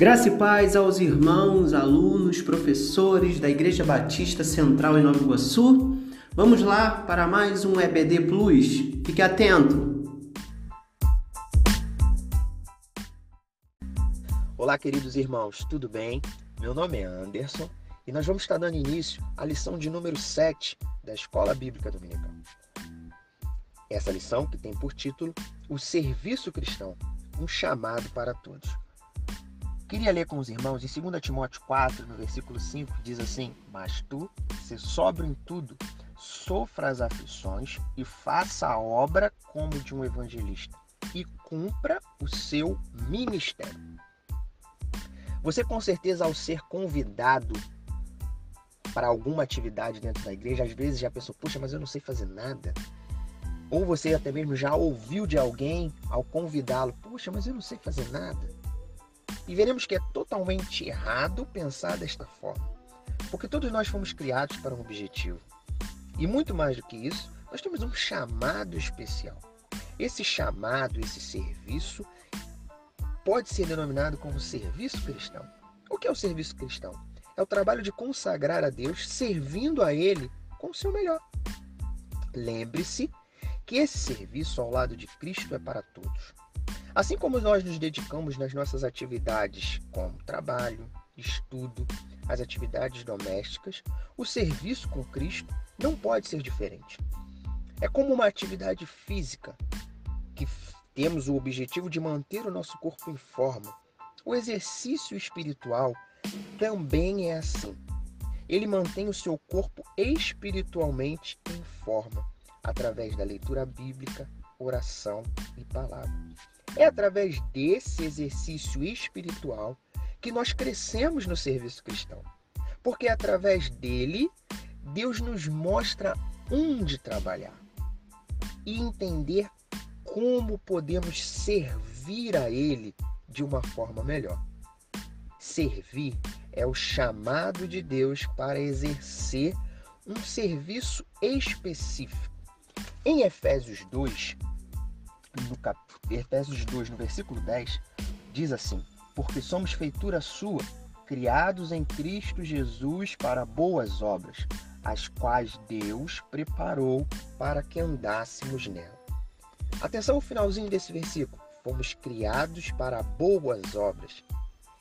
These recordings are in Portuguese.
Graça e paz aos irmãos, alunos, professores da Igreja Batista Central em Nova Iguaçu. Vamos lá para mais um EBD Plus. Fique atento. Olá, queridos irmãos, tudo bem? Meu nome é Anderson e nós vamos estar dando início à lição de número 7 da Escola Bíblica Dominical. Essa lição que tem por título O Serviço Cristão, um chamado para todos. Queria ler com os irmãos em 2 Timóteo 4, no versículo 5, diz assim: Mas tu, se sobra em tudo, sofra as aflições e faça a obra como de um evangelista e cumpra o seu ministério. Você, com certeza, ao ser convidado para alguma atividade dentro da igreja, às vezes já pensou, puxa, mas eu não sei fazer nada. Ou você até mesmo já ouviu de alguém ao convidá-lo, puxa, mas eu não sei fazer nada. E veremos que é totalmente errado pensar desta forma, porque todos nós fomos criados para um objetivo. E muito mais do que isso, nós temos um chamado especial. Esse chamado, esse serviço, pode ser denominado como serviço cristão. O que é o serviço cristão? É o trabalho de consagrar a Deus, servindo a Ele com o seu melhor. Lembre-se que esse serviço ao lado de Cristo é para todos. Assim como nós nos dedicamos nas nossas atividades como trabalho, estudo, as atividades domésticas, o serviço com Cristo não pode ser diferente. É como uma atividade física que temos o objetivo de manter o nosso corpo em forma. O exercício espiritual também é assim. Ele mantém o seu corpo espiritualmente em forma através da leitura bíblica, oração e palavra. É através desse exercício espiritual que nós crescemos no serviço cristão. Porque é através dele, Deus nos mostra onde trabalhar e entender como podemos servir a Ele de uma forma melhor. Servir é o chamado de Deus para exercer um serviço específico. Em Efésios 2, no cap... Efésios 2, no versículo 10, diz assim: Porque somos feitura sua, criados em Cristo Jesus para boas obras, as quais Deus preparou para que andássemos nela. Atenção ao finalzinho desse versículo. Fomos criados para boas obras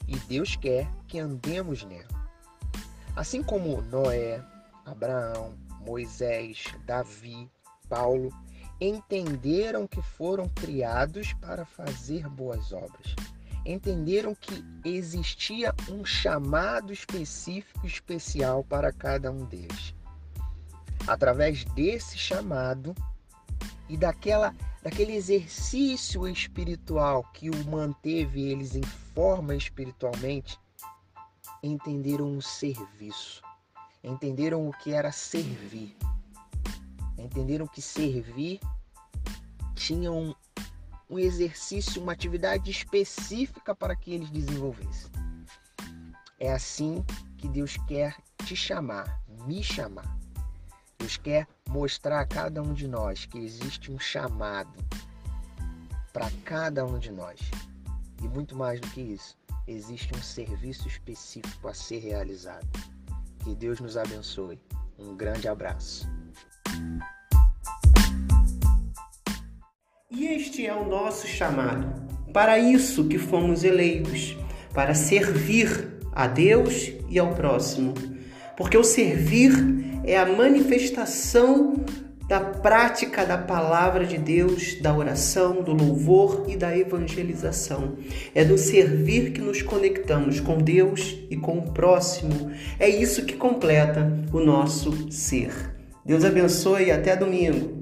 e Deus quer que andemos nela. Assim como Noé, Abraão, Moisés, Davi, Paulo entenderam que foram criados para fazer boas obras. Entenderam que existia um chamado específico especial para cada um deles. Através desse chamado e daquela daquele exercício espiritual que o manteve eles em forma espiritualmente, entenderam o serviço, entenderam o que era servir entenderam que servir tinha um, um exercício, uma atividade específica para que eles desenvolvessem. É assim que Deus quer te chamar, me chamar. Deus quer mostrar a cada um de nós que existe um chamado para cada um de nós. E muito mais do que isso, existe um serviço específico a ser realizado. Que Deus nos abençoe. Um grande abraço. E este é o nosso chamado. Para isso que fomos eleitos, para servir a Deus e ao próximo. Porque o servir é a manifestação da prática da palavra de Deus, da oração, do louvor e da evangelização. É no servir que nos conectamos com Deus e com o próximo. É isso que completa o nosso ser. Deus abençoe e até domingo.